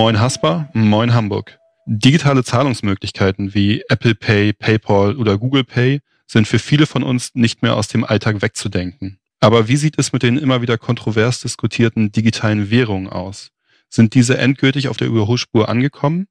Moin Haspa, moin Hamburg. Digitale Zahlungsmöglichkeiten wie Apple Pay, PayPal oder Google Pay sind für viele von uns nicht mehr aus dem Alltag wegzudenken. Aber wie sieht es mit den immer wieder kontrovers diskutierten digitalen Währungen aus? Sind diese endgültig auf der Überholspur angekommen?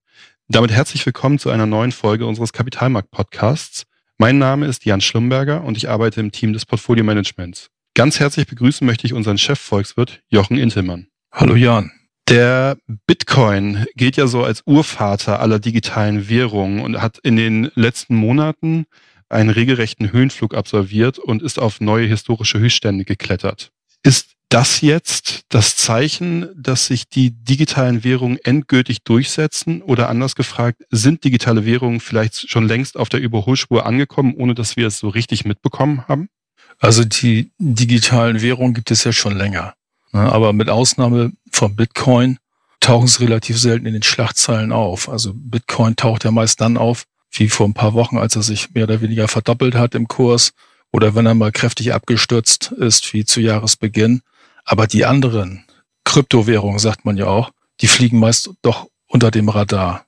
Damit herzlich willkommen zu einer neuen Folge unseres Kapitalmarkt-Podcasts. Mein Name ist Jan Schlumberger und ich arbeite im Team des Portfolio Managements. Ganz herzlich begrüßen möchte ich unseren Chef-Volkswirt Jochen Intelmann. Hallo Jan. Der Bitcoin gilt ja so als Urvater aller digitalen Währungen und hat in den letzten Monaten einen regelrechten Höhenflug absolviert und ist auf neue historische Höchststände geklettert. Ist das jetzt das Zeichen, dass sich die digitalen Währungen endgültig durchsetzen? Oder anders gefragt, sind digitale Währungen vielleicht schon längst auf der Überholspur angekommen, ohne dass wir es so richtig mitbekommen haben? Also die digitalen Währungen gibt es ja schon länger. Ne? Aber mit Ausnahme von Bitcoin tauchen sie relativ selten in den Schlagzeilen auf. Also Bitcoin taucht ja meist dann auf, wie vor ein paar Wochen, als er sich mehr oder weniger verdoppelt hat im Kurs oder wenn er mal kräftig abgestürzt ist, wie zu Jahresbeginn. Aber die anderen Kryptowährungen, sagt man ja auch, die fliegen meist doch unter dem Radar.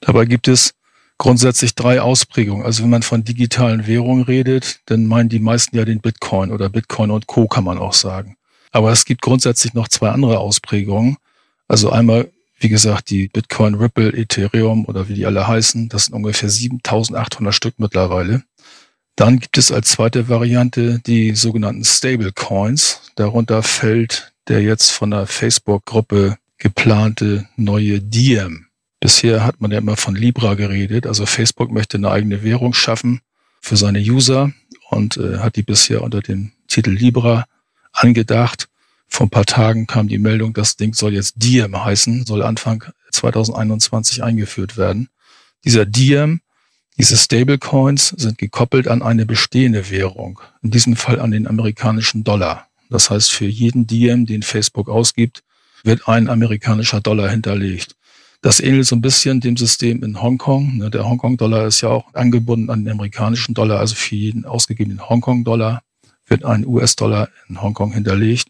Dabei gibt es grundsätzlich drei Ausprägungen. Also wenn man von digitalen Währungen redet, dann meinen die meisten ja den Bitcoin oder Bitcoin und Co. kann man auch sagen. Aber es gibt grundsätzlich noch zwei andere Ausprägungen. Also einmal, wie gesagt, die Bitcoin, Ripple, Ethereum oder wie die alle heißen. Das sind ungefähr 7800 Stück mittlerweile. Dann gibt es als zweite Variante die sogenannten Stable Coins. Darunter fällt der jetzt von der Facebook-Gruppe geplante neue Diem. Bisher hat man ja immer von Libra geredet. Also Facebook möchte eine eigene Währung schaffen für seine User und äh, hat die bisher unter dem Titel Libra angedacht. Vor ein paar Tagen kam die Meldung, das Ding soll jetzt Diem heißen, soll Anfang 2021 eingeführt werden. Dieser Diem, diese Stablecoins sind gekoppelt an eine bestehende Währung, in diesem Fall an den amerikanischen Dollar. Das heißt, für jeden Diem, den Facebook ausgibt, wird ein amerikanischer Dollar hinterlegt. Das ähnelt so ein bisschen dem System in Hongkong. Ne, der Hongkong-Dollar ist ja auch angebunden an den amerikanischen Dollar, also für jeden ausgegebenen Hongkong-Dollar wird ein US-Dollar in Hongkong hinterlegt.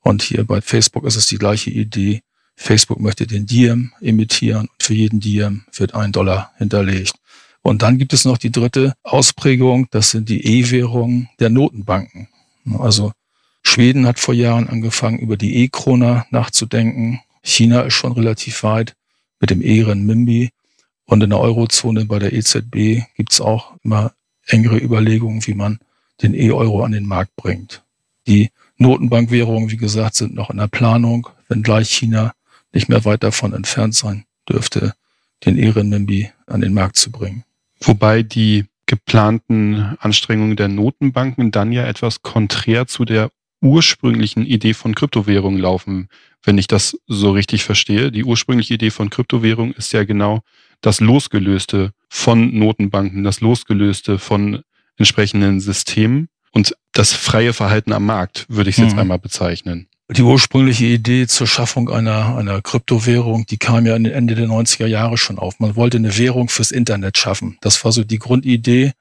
Und hier bei Facebook ist es die gleiche Idee. Facebook möchte den Diem emittieren und für jeden Diem wird ein Dollar hinterlegt. Und dann gibt es noch die dritte Ausprägung, das sind die E-Währungen der Notenbanken. Also Schweden hat vor Jahren angefangen, über die E-Krone nachzudenken. China ist schon relativ weit mit dem E-Renminbi. Und in der Eurozone bei der EZB gibt es auch immer engere Überlegungen, wie man den E-Euro an den Markt bringt. Die Notenbankwährungen, wie gesagt, sind noch in der Planung, wenngleich China nicht mehr weit davon entfernt sein dürfte, den E-Renminbi an den Markt zu bringen. Wobei die geplanten Anstrengungen der Notenbanken dann ja etwas konträr zu der ursprünglichen Idee von Kryptowährungen laufen, wenn ich das so richtig verstehe. Die ursprüngliche Idee von Kryptowährung ist ja genau das Losgelöste von Notenbanken, das Losgelöste von entsprechenden Systemen und das freie Verhalten am Markt, würde ich es jetzt mhm. einmal bezeichnen. Die ursprüngliche Idee zur Schaffung einer, einer Kryptowährung, die kam ja Ende der 90er Jahre schon auf. Man wollte eine Währung fürs Internet schaffen. Das war so die Grundidee.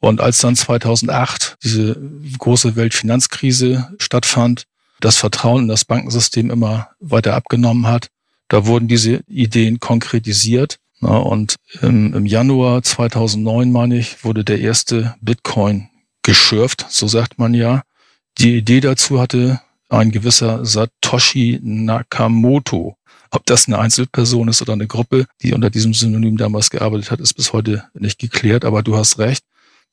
Und als dann 2008 diese große Weltfinanzkrise stattfand, das Vertrauen in das Bankensystem immer weiter abgenommen hat, da wurden diese Ideen konkretisiert. Und im, Januar 2009, meine ich, wurde der erste Bitcoin geschürft, so sagt man ja. Die Idee dazu hatte ein gewisser Satoshi Nakamoto. Ob das eine Einzelperson ist oder eine Gruppe, die unter diesem Synonym damals gearbeitet hat, ist bis heute nicht geklärt. Aber du hast recht.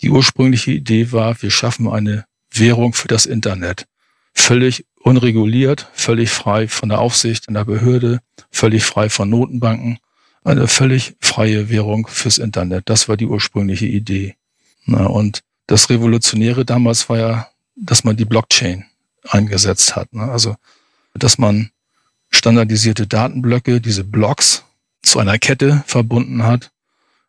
Die ursprüngliche Idee war, wir schaffen eine Währung für das Internet. Völlig unreguliert, völlig frei von der Aufsicht in der Behörde, völlig frei von Notenbanken eine völlig freie Währung fürs Internet. Das war die ursprüngliche Idee. Na, und das Revolutionäre damals war ja, dass man die Blockchain eingesetzt hat. Ne? Also, dass man standardisierte Datenblöcke, diese Blocks, zu einer Kette verbunden hat.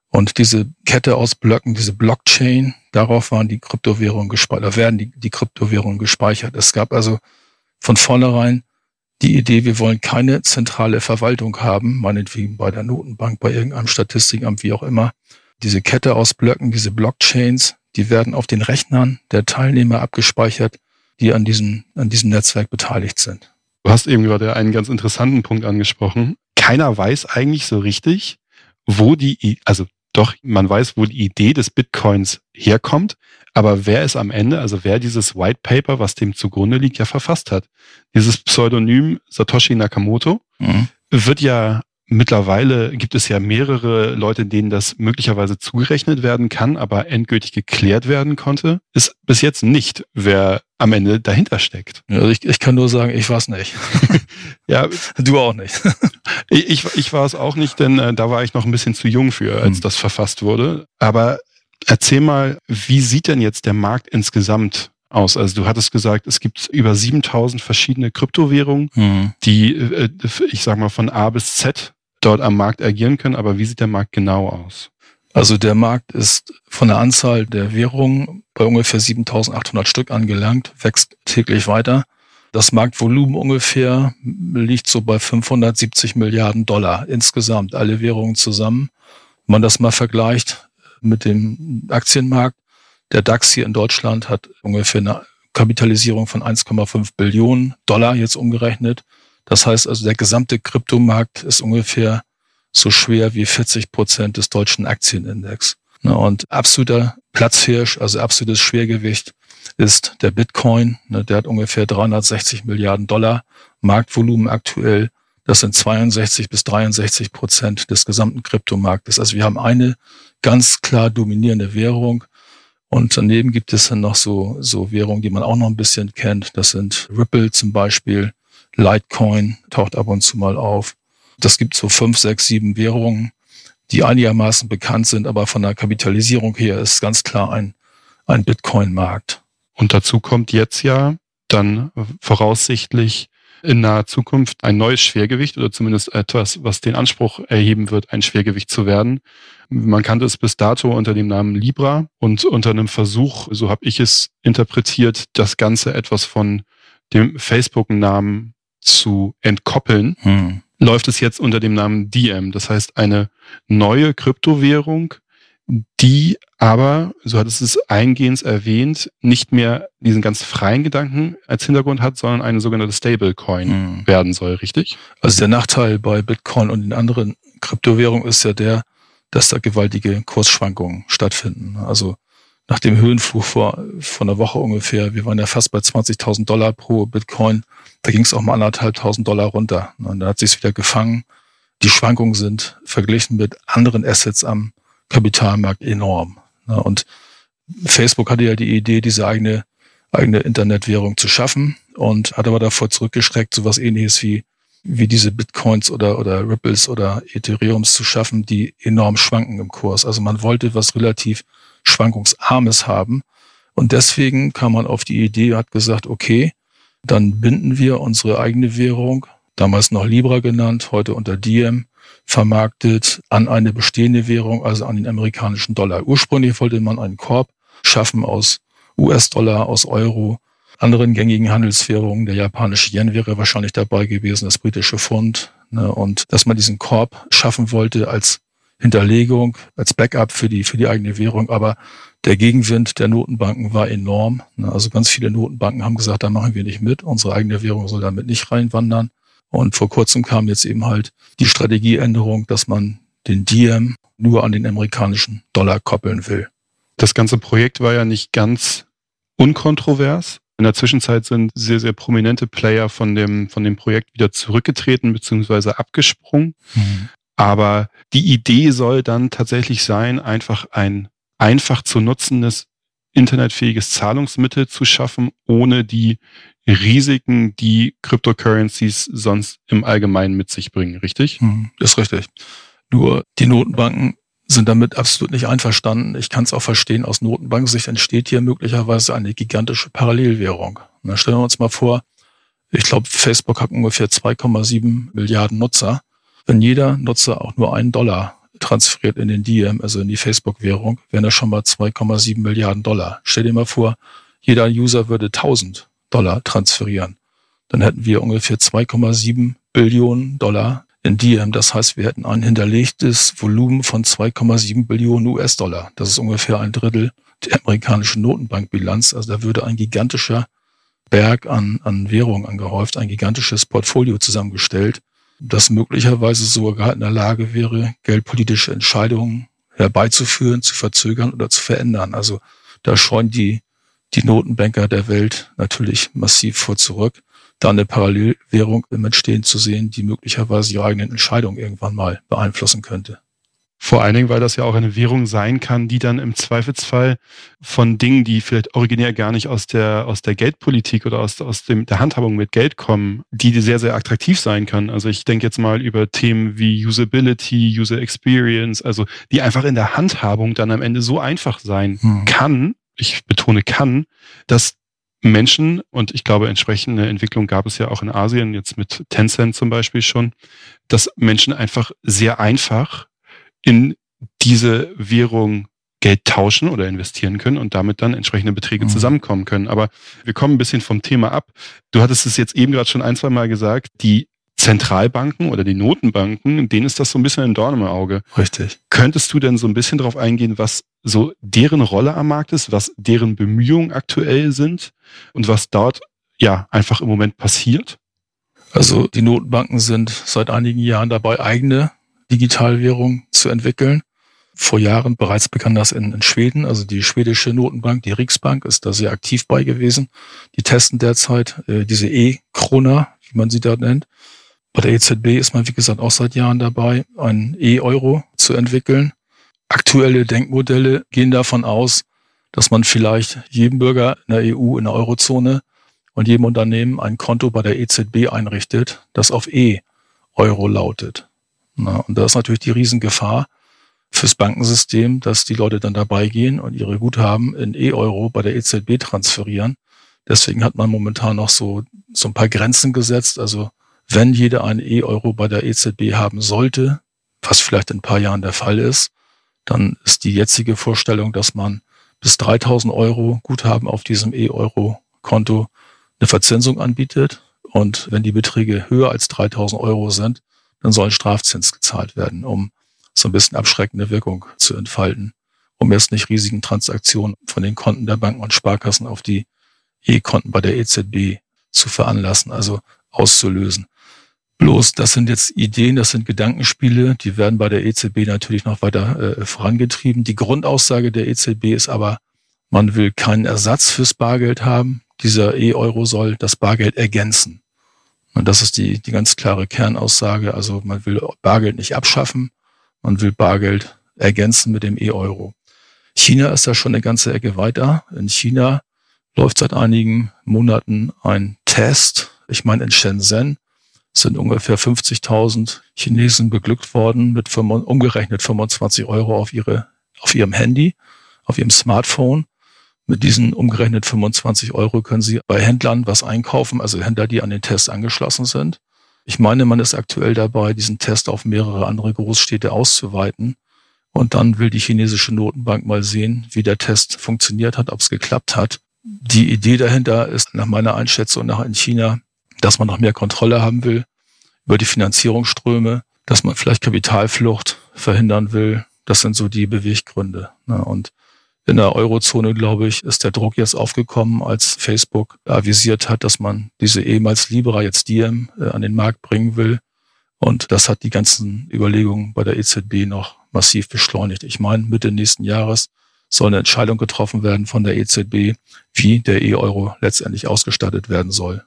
Und diese Kette aus Blöcken, diese Blockchain, darauf waren die Kryptowährungen gespeichert, werden die, die Kryptowährungen gespeichert. Es gab also von vornherein die Idee, wir wollen keine zentrale Verwaltung haben, meinetwegen bei der Notenbank, bei irgendeinem Statistikamt, wie auch immer. Diese Kette aus Blöcken, diese Blockchains, die werden auf den Rechnern der Teilnehmer abgespeichert, die an diesem, an diesem Netzwerk beteiligt sind. Du hast eben gerade einen ganz interessanten Punkt angesprochen. keiner weiß eigentlich so richtig, wo die, also doch, man weiß, wo die Idee des Bitcoins herkommt, aber wer es am Ende, also wer dieses White Paper, was dem zugrunde liegt, ja verfasst hat. Dieses Pseudonym Satoshi Nakamoto mhm. wird ja Mittlerweile gibt es ja mehrere Leute, denen das möglicherweise zugerechnet werden kann, aber endgültig geklärt werden konnte, ist bis jetzt nicht, wer am Ende dahinter steckt. Also ich, ich kann nur sagen, ich es nicht. ja, du auch nicht. Ich, ich, war es auch nicht, denn äh, da war ich noch ein bisschen zu jung für, als hm. das verfasst wurde. Aber erzähl mal, wie sieht denn jetzt der Markt insgesamt aus? Also du hattest gesagt, es gibt über 7000 verschiedene Kryptowährungen, hm. die, äh, ich sag mal, von A bis Z dort am Markt agieren können. Aber wie sieht der Markt genau aus? Also der Markt ist von der Anzahl der Währungen bei ungefähr 7800 Stück angelangt, wächst täglich weiter. Das Marktvolumen ungefähr liegt so bei 570 Milliarden Dollar insgesamt, alle Währungen zusammen. Wenn man das mal vergleicht mit dem Aktienmarkt, der DAX hier in Deutschland hat ungefähr eine Kapitalisierung von 1,5 Billionen Dollar jetzt umgerechnet. Das heißt also, der gesamte Kryptomarkt ist ungefähr so schwer wie 40 Prozent des deutschen Aktienindex. Und absoluter Platzhirsch, also absolutes Schwergewicht ist der Bitcoin. Ne, der hat ungefähr 360 Milliarden Dollar Marktvolumen aktuell. Das sind 62 bis 63 Prozent des gesamten Kryptomarktes. Also wir haben eine ganz klar dominierende Währung. Und daneben gibt es dann noch so, so Währungen, die man auch noch ein bisschen kennt. Das sind Ripple zum Beispiel. Litecoin taucht ab und zu mal auf. Das gibt so fünf, sechs, sieben Währungen, die einigermaßen bekannt sind, aber von der Kapitalisierung her ist ganz klar ein, ein Bitcoin-Markt. Und dazu kommt jetzt ja dann voraussichtlich in naher Zukunft ein neues Schwergewicht oder zumindest etwas, was den Anspruch erheben wird, ein Schwergewicht zu werden. Man kannte es bis dato unter dem Namen Libra und unter einem Versuch, so habe ich es interpretiert, das Ganze etwas von dem Facebook-Namen zu entkoppeln, hm. läuft es jetzt unter dem Namen Diem. Das heißt, eine neue Kryptowährung, die aber, so hat es es eingehends erwähnt, nicht mehr diesen ganz freien Gedanken als Hintergrund hat, sondern eine sogenannte Stablecoin hm. werden soll, richtig? Also der Nachteil bei Bitcoin und den anderen Kryptowährungen ist ja der, dass da gewaltige Kursschwankungen stattfinden. Also nach dem Höhenflug vor, vor einer Woche ungefähr, wir waren ja fast bei 20.000 Dollar pro Bitcoin, da ging es auch mal anderthalbtausend Dollar runter. Und da hat sich wieder gefangen. Die Schwankungen sind verglichen mit anderen Assets am Kapitalmarkt enorm. Und Facebook hatte ja die Idee, diese eigene, eigene Internetwährung zu schaffen und hat aber davor zurückgeschreckt, sowas ähnliches wie, wie diese Bitcoins oder, oder Ripples oder Ethereums zu schaffen, die enorm schwanken im Kurs. Also man wollte was relativ schwankungsarmes haben. Und deswegen kam man auf die Idee, hat gesagt, okay, dann binden wir unsere eigene Währung, damals noch Libra genannt, heute unter Diem, vermarktet an eine bestehende Währung, also an den amerikanischen Dollar. Ursprünglich wollte man einen Korb schaffen aus US-Dollar, aus Euro, anderen gängigen Handelswährungen. Der japanische Yen wäre wahrscheinlich dabei gewesen, das britische Pfund. Ne, und dass man diesen Korb schaffen wollte als Hinterlegung, als Backup für die, für die eigene Währung. Aber der Gegenwind der Notenbanken war enorm. Also ganz viele Notenbanken haben gesagt, da machen wir nicht mit. Unsere eigene Währung soll damit nicht reinwandern. Und vor kurzem kam jetzt eben halt die Strategieänderung, dass man den Diem nur an den amerikanischen Dollar koppeln will. Das ganze Projekt war ja nicht ganz unkontrovers. In der Zwischenzeit sind sehr, sehr prominente Player von dem, von dem Projekt wieder zurückgetreten bzw. abgesprungen. Mhm. Aber die Idee soll dann tatsächlich sein, einfach ein einfach zu nutzendes internetfähiges Zahlungsmittel zu schaffen, ohne die Risiken, die Cryptocurrencies sonst im Allgemeinen mit sich bringen, richtig? Hm, das ist richtig. Nur die Notenbanken sind damit absolut nicht einverstanden. Ich kann es auch verstehen, aus Notenbankensicht entsteht hier möglicherweise eine gigantische Parallelwährung. Na, stellen wir uns mal vor, ich glaube, Facebook hat ungefähr 2,7 Milliarden Nutzer. Wenn jeder Nutzer auch nur einen Dollar transferiert in den Diem, also in die Facebook-Währung, wären das schon mal 2,7 Milliarden Dollar. Stell dir mal vor, jeder User würde 1000 Dollar transferieren. Dann hätten wir ungefähr 2,7 Billionen Dollar in Diem. Das heißt, wir hätten ein hinterlegtes Volumen von 2,7 Billionen US-Dollar. Das ist ungefähr ein Drittel der amerikanischen Notenbankbilanz. Also da würde ein gigantischer Berg an, an Währung angehäuft, ein gigantisches Portfolio zusammengestellt das möglicherweise sogar in der Lage wäre, geldpolitische Entscheidungen herbeizuführen, zu verzögern oder zu verändern. Also da scheuen die, die Notenbanker der Welt natürlich massiv vor zurück, da eine Parallelwährung im Entstehen zu sehen, die möglicherweise ihre eigenen Entscheidungen irgendwann mal beeinflussen könnte. Vor allen Dingen, weil das ja auch eine Währung sein kann, die dann im Zweifelsfall von Dingen, die vielleicht originär gar nicht aus der, aus der Geldpolitik oder aus, aus dem, der Handhabung mit Geld kommen, die sehr, sehr attraktiv sein kann. Also ich denke jetzt mal über Themen wie Usability, User Experience, also die einfach in der Handhabung dann am Ende so einfach sein hm. kann, ich betone kann, dass Menschen, und ich glaube, entsprechende Entwicklung gab es ja auch in Asien, jetzt mit Tencent zum Beispiel schon, dass Menschen einfach sehr einfach in diese Währung Geld tauschen oder investieren können und damit dann entsprechende Beträge mhm. zusammenkommen können. Aber wir kommen ein bisschen vom Thema ab. Du hattest es jetzt eben gerade schon ein, zwei Mal gesagt, die Zentralbanken oder die Notenbanken, denen ist das so ein bisschen ein Dorn im Auge. Richtig. Könntest du denn so ein bisschen darauf eingehen, was so deren Rolle am Markt ist, was deren Bemühungen aktuell sind und was dort ja einfach im Moment passiert? Also die Notenbanken sind seit einigen Jahren dabei, eigene Digitalwährung zu entwickeln. Vor Jahren bereits begann das in, in, Schweden. Also die schwedische Notenbank, die Riksbank, ist da sehr aktiv bei gewesen. Die testen derzeit äh, diese E-Krona, wie man sie da nennt. Bei der EZB ist man, wie gesagt, auch seit Jahren dabei, einen E-Euro zu entwickeln. Aktuelle Denkmodelle gehen davon aus, dass man vielleicht jedem Bürger in der EU, in der Eurozone und jedem Unternehmen ein Konto bei der EZB einrichtet, das auf E-Euro lautet. Na, und da ist natürlich die Riesengefahr fürs Bankensystem, dass die Leute dann dabei gehen und ihre Guthaben in E-Euro bei der EZB transferieren. Deswegen hat man momentan noch so, so ein paar Grenzen gesetzt. Also wenn jeder ein E-Euro bei der EZB haben sollte, was vielleicht in ein paar Jahren der Fall ist, dann ist die jetzige Vorstellung, dass man bis 3000 Euro Guthaben auf diesem E-Euro-Konto eine Verzinsung anbietet. Und wenn die Beträge höher als 3000 Euro sind, dann soll ein Strafzins gezahlt werden, um so ein bisschen abschreckende Wirkung zu entfalten, um erst nicht riesigen Transaktionen von den Konten der Banken und Sparkassen auf die E-Konten bei der EZB zu veranlassen, also auszulösen. Bloß, das sind jetzt Ideen, das sind Gedankenspiele, die werden bei der EZB natürlich noch weiter äh, vorangetrieben. Die Grundaussage der EZB ist aber, man will keinen Ersatz fürs Bargeld haben. Dieser E-Euro soll das Bargeld ergänzen. Und das ist die, die ganz klare Kernaussage. Also man will Bargeld nicht abschaffen, man will Bargeld ergänzen mit dem E-Euro. China ist da schon eine ganze Ecke weiter. In China läuft seit einigen Monaten ein Test. Ich meine, in Shenzhen sind ungefähr 50.000 Chinesen beglückt worden mit umgerechnet 25 Euro auf ihre, auf ihrem Handy, auf ihrem Smartphone. Mit diesen umgerechnet 25 Euro können Sie bei Händlern was einkaufen, also Händler, die an den Test angeschlossen sind. Ich meine, man ist aktuell dabei, diesen Test auf mehrere andere Großstädte auszuweiten. Und dann will die chinesische Notenbank mal sehen, wie der Test funktioniert hat, ob es geklappt hat. Die Idee dahinter ist nach meiner Einschätzung nach in China, dass man noch mehr Kontrolle haben will über die Finanzierungsströme, dass man vielleicht Kapitalflucht verhindern will. Das sind so die Beweggründe. Ne? Und in der Eurozone, glaube ich, ist der Druck jetzt aufgekommen, als Facebook avisiert hat, dass man diese ehemals Libra, jetzt Diem, äh, an den Markt bringen will. Und das hat die ganzen Überlegungen bei der EZB noch massiv beschleunigt. Ich meine, Mitte nächsten Jahres soll eine Entscheidung getroffen werden von der EZB, wie der E-Euro letztendlich ausgestattet werden soll.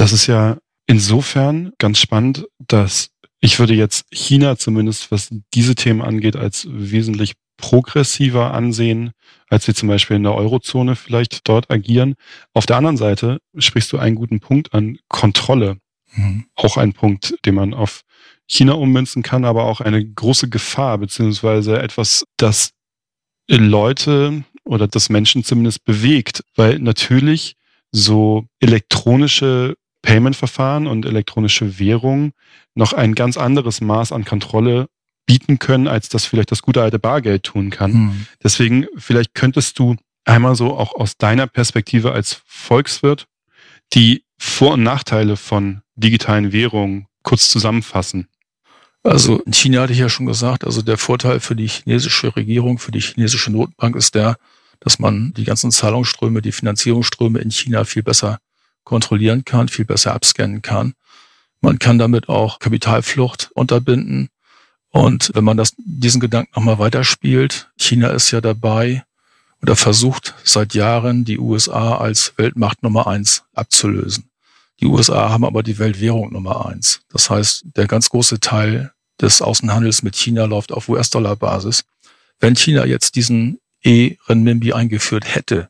Das ist ja insofern ganz spannend, dass ich würde jetzt China zumindest, was diese Themen angeht, als wesentlich progressiver ansehen, als wir zum Beispiel in der Eurozone vielleicht dort agieren. Auf der anderen Seite sprichst du einen guten Punkt an Kontrolle. Mhm. Auch ein Punkt, den man auf China ummünzen kann, aber auch eine große Gefahr, beziehungsweise etwas, das Leute oder das Menschen zumindest bewegt, weil natürlich so elektronische Payment-Verfahren und elektronische Währung noch ein ganz anderes Maß an Kontrolle bieten können, als das vielleicht das gute alte Bargeld tun kann. Mhm. Deswegen, vielleicht könntest du einmal so auch aus deiner Perspektive als Volkswirt die Vor- und Nachteile von digitalen Währungen kurz zusammenfassen. Also in China hatte ich ja schon gesagt, also der Vorteil für die chinesische Regierung, für die chinesische Notenbank ist der, dass man die ganzen Zahlungsströme, die Finanzierungsströme in China viel besser kontrollieren kann, viel besser abscannen kann. Man kann damit auch Kapitalflucht unterbinden. Und wenn man das, diesen Gedanken nochmal weiterspielt, China ist ja dabei oder versucht seit Jahren die USA als Weltmacht Nummer eins abzulösen. Die USA haben aber die Weltwährung Nummer eins. Das heißt, der ganz große Teil des Außenhandels mit China läuft auf US-Dollar-Basis. Wenn China jetzt diesen E-Renminbi eingeführt hätte,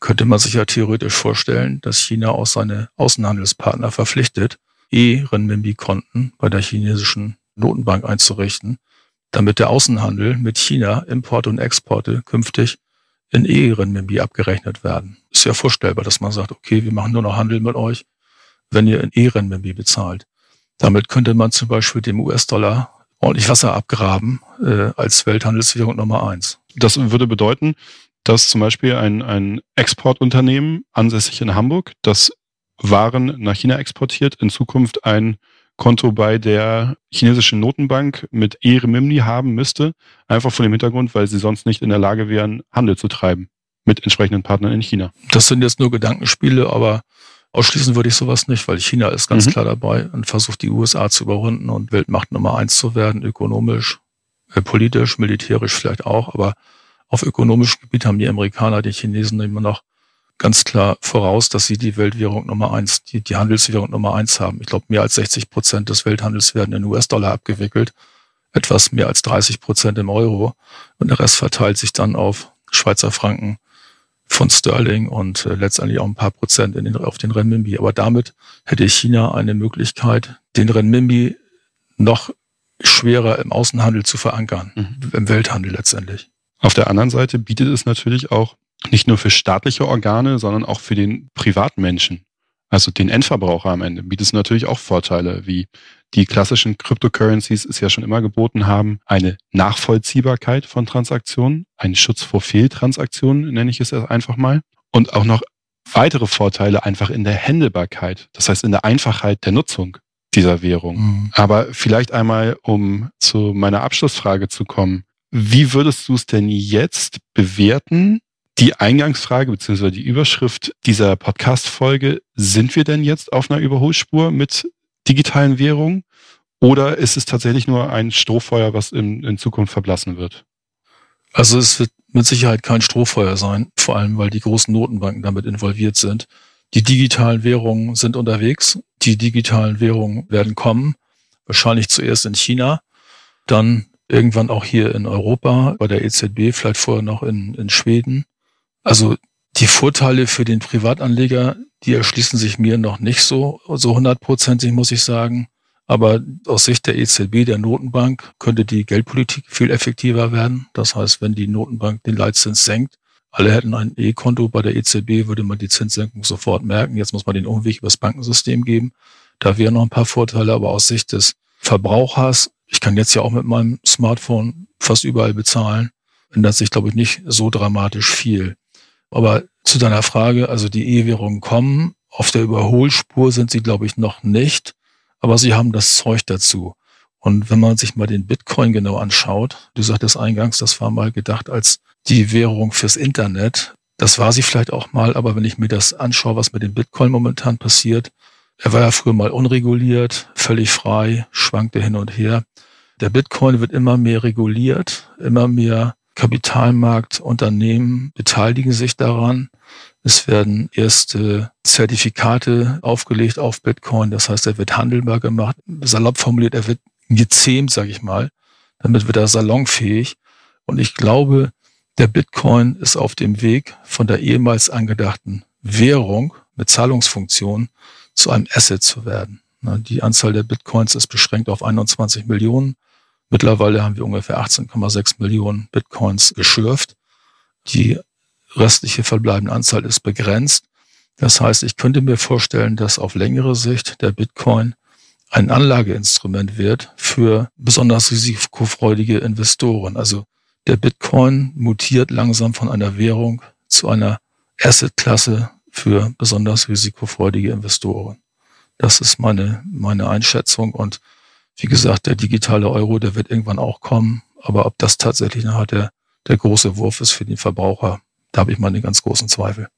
könnte man sich ja theoretisch vorstellen, dass China auch seine Außenhandelspartner verpflichtet, E-Renminbi-Konten bei der chinesischen Notenbank einzurichten, damit der Außenhandel mit China, Importe und Exporte künftig in E-Renminbi abgerechnet werden. Ist ja vorstellbar, dass man sagt, okay, wir machen nur noch Handel mit euch, wenn ihr in E-Renminbi bezahlt. Damit könnte man zum Beispiel dem US-Dollar ordentlich Wasser abgraben äh, als Welthandelswährung Nummer eins. Das würde bedeuten, dass zum Beispiel ein, ein Exportunternehmen ansässig in Hamburg, das Waren nach China exportiert, in Zukunft ein Konto bei der chinesischen Notenbank mit E-Remimbi haben müsste, einfach von dem Hintergrund, weil sie sonst nicht in der Lage wären, Handel zu treiben mit entsprechenden Partnern in China. Das sind jetzt nur Gedankenspiele, aber ausschließen würde ich sowas nicht, weil China ist ganz mhm. klar dabei und versucht die USA zu überrunden und Weltmacht Nummer eins zu werden, ökonomisch, äh, politisch, militärisch vielleicht auch, aber auf ökonomischem Gebiet haben die Amerikaner, die Chinesen immer noch ganz klar voraus, dass sie die Weltwährung Nummer eins, die, die Handelswährung Nummer eins haben. Ich glaube, mehr als 60 Prozent des Welthandels werden in US-Dollar abgewickelt, etwas mehr als 30 Prozent im Euro und der Rest verteilt sich dann auf Schweizer Franken, von Sterling und äh, letztendlich auch ein paar Prozent in den, auf den Renminbi. Aber damit hätte China eine Möglichkeit, den Renminbi noch schwerer im Außenhandel zu verankern, mhm. im Welthandel letztendlich. Auf der anderen Seite bietet es natürlich auch nicht nur für staatliche Organe, sondern auch für den Privatmenschen, also den Endverbraucher am Ende, bietet es natürlich auch Vorteile, wie die klassischen Cryptocurrencies es ja schon immer geboten haben, eine Nachvollziehbarkeit von Transaktionen, einen Schutz vor Fehltransaktionen, nenne ich es einfach mal, und auch noch weitere Vorteile einfach in der Händelbarkeit, das heißt in der Einfachheit der Nutzung dieser Währung. Mhm. Aber vielleicht einmal, um zu meiner Abschlussfrage zu kommen, wie würdest du es denn jetzt bewerten, die Eingangsfrage bzw. die Überschrift dieser Podcast-Folge, sind wir denn jetzt auf einer Überholspur mit digitalen Währungen oder ist es tatsächlich nur ein Strohfeuer, was in, in Zukunft verblassen wird? Also es wird mit Sicherheit kein Strohfeuer sein, vor allem weil die großen Notenbanken damit involviert sind. Die digitalen Währungen sind unterwegs. Die digitalen Währungen werden kommen. Wahrscheinlich zuerst in China, dann irgendwann auch hier in Europa bei der EZB, vielleicht vorher noch in, in Schweden also die Vorteile für den Privatanleger, die erschließen sich mir noch nicht so, so hundertprozentig, muss ich sagen. Aber aus Sicht der EZB, der Notenbank, könnte die Geldpolitik viel effektiver werden. Das heißt, wenn die Notenbank den Leitzins senkt, alle hätten ein E-Konto bei der EZB, würde man die Zinssenkung sofort merken. Jetzt muss man den Umweg übers Bankensystem geben. Da wären noch ein paar Vorteile, aber aus Sicht des Verbrauchers, ich kann jetzt ja auch mit meinem Smartphone fast überall bezahlen, ändert sich, glaube ich, nicht so dramatisch viel. Aber zu deiner Frage, also die E-Währungen kommen. Auf der Überholspur sind sie, glaube ich, noch nicht. Aber sie haben das Zeug dazu. Und wenn man sich mal den Bitcoin genau anschaut, du sagtest eingangs, das war mal gedacht als die Währung fürs Internet. Das war sie vielleicht auch mal, aber wenn ich mir das anschaue, was mit dem Bitcoin momentan passiert, er war ja früher mal unreguliert, völlig frei, schwankte hin und her. Der Bitcoin wird immer mehr reguliert, immer mehr Kapitalmarktunternehmen beteiligen sich daran. Es werden erste Zertifikate aufgelegt auf Bitcoin. Das heißt, er wird handelbar gemacht. Salopp formuliert, er wird gezähmt, sage ich mal. Damit wird er salonfähig. Und ich glaube, der Bitcoin ist auf dem Weg von der ehemals angedachten Währung mit Zahlungsfunktion zu einem Asset zu werden. Die Anzahl der Bitcoins ist beschränkt auf 21 Millionen. Mittlerweile haben wir ungefähr 18,6 Millionen Bitcoins geschürft. Die restliche verbleibende Anzahl ist begrenzt. Das heißt, ich könnte mir vorstellen, dass auf längere Sicht der Bitcoin ein Anlageinstrument wird für besonders risikofreudige Investoren. Also der Bitcoin mutiert langsam von einer Währung zu einer Assetklasse für besonders risikofreudige Investoren. Das ist meine, meine Einschätzung und wie gesagt, der digitale Euro, der wird irgendwann auch kommen. Aber ob das tatsächlich nachher der, der große Wurf ist für den Verbraucher, da habe ich mal einen ganz großen Zweifel.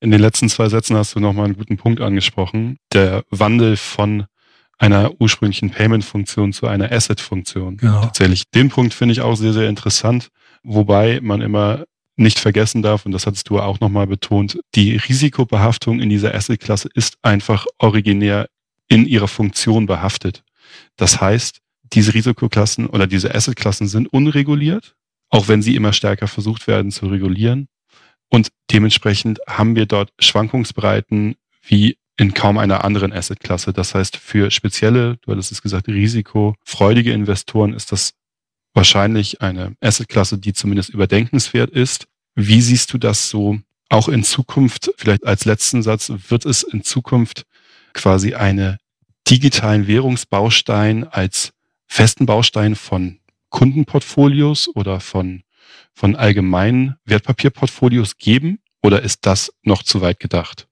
In den letzten zwei Sätzen hast du nochmal einen guten Punkt angesprochen. Der Wandel von einer ursprünglichen Payment-Funktion zu einer Asset-Funktion. Genau. Tatsächlich. Den Punkt finde ich auch sehr, sehr interessant, wobei man immer nicht vergessen darf, und das hattest du auch nochmal betont, die Risikobehaftung in dieser Asset-Klasse ist einfach originär in ihrer Funktion behaftet. Das heißt, diese Risikoklassen oder diese Asset-Klassen sind unreguliert, auch wenn sie immer stärker versucht werden zu regulieren. Und dementsprechend haben wir dort Schwankungsbreiten wie in kaum einer anderen Asset-Klasse. Das heißt, für spezielle, du hattest es gesagt, risikofreudige Investoren ist das wahrscheinlich eine Asset-Klasse, die zumindest überdenkenswert ist. Wie siehst du das so auch in Zukunft? Vielleicht als letzten Satz, wird es in Zukunft quasi eine digitalen Währungsbaustein als festen Baustein von Kundenportfolios oder von, von allgemeinen Wertpapierportfolios geben? Oder ist das noch zu weit gedacht?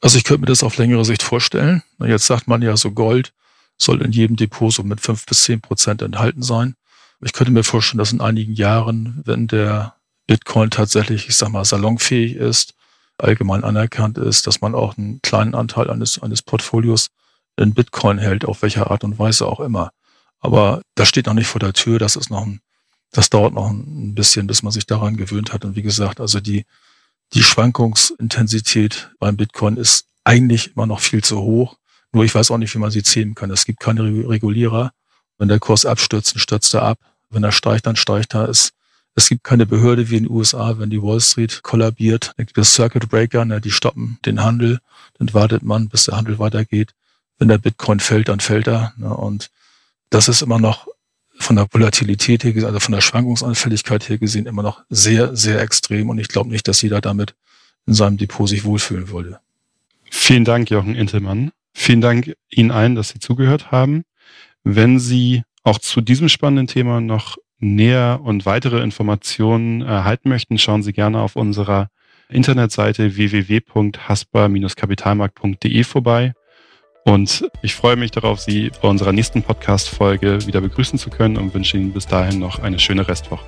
Also ich könnte mir das auf längere Sicht vorstellen. Jetzt sagt man ja so Gold soll in jedem Depot so mit fünf bis zehn Prozent enthalten sein. Ich könnte mir vorstellen, dass in einigen Jahren, wenn der Bitcoin tatsächlich, ich sag mal, salonfähig ist, allgemein anerkannt ist, dass man auch einen kleinen Anteil eines, eines Portfolios in Bitcoin hält, auf welcher Art und Weise auch immer. Aber das steht noch nicht vor der Tür, das ist noch ein, das dauert noch ein bisschen, bis man sich daran gewöhnt hat. Und wie gesagt, also die, die Schwankungsintensität beim Bitcoin ist eigentlich immer noch viel zu hoch. Nur ich weiß auch nicht, wie man sie zählen kann. Es gibt keine Regulierer. Wenn der Kurs abstürzt, dann stürzt er ab. Wenn er steigt, dann steigt er. Es, es gibt keine Behörde wie in den USA, wenn die Wall Street kollabiert. Dann gibt es Circuit Breaker, ne, die stoppen den Handel. Dann wartet man, bis der Handel weitergeht. Wenn der Bitcoin fällt, dann fällt er. Ne, und das ist immer noch von der Volatilität her, also von der Schwankungsanfälligkeit her gesehen, immer noch sehr, sehr extrem. Und ich glaube nicht, dass jeder damit in seinem Depot sich wohlfühlen würde. Vielen Dank, Jochen Intelmann. Vielen Dank Ihnen allen, dass Sie zugehört haben. Wenn Sie auch zu diesem spannenden Thema noch näher und weitere Informationen erhalten möchten, schauen Sie gerne auf unserer Internetseite www.hasper-kapitalmarkt.de vorbei. Und ich freue mich darauf, Sie bei unserer nächsten Podcast-Folge wieder begrüßen zu können und wünsche Ihnen bis dahin noch eine schöne Restwoche.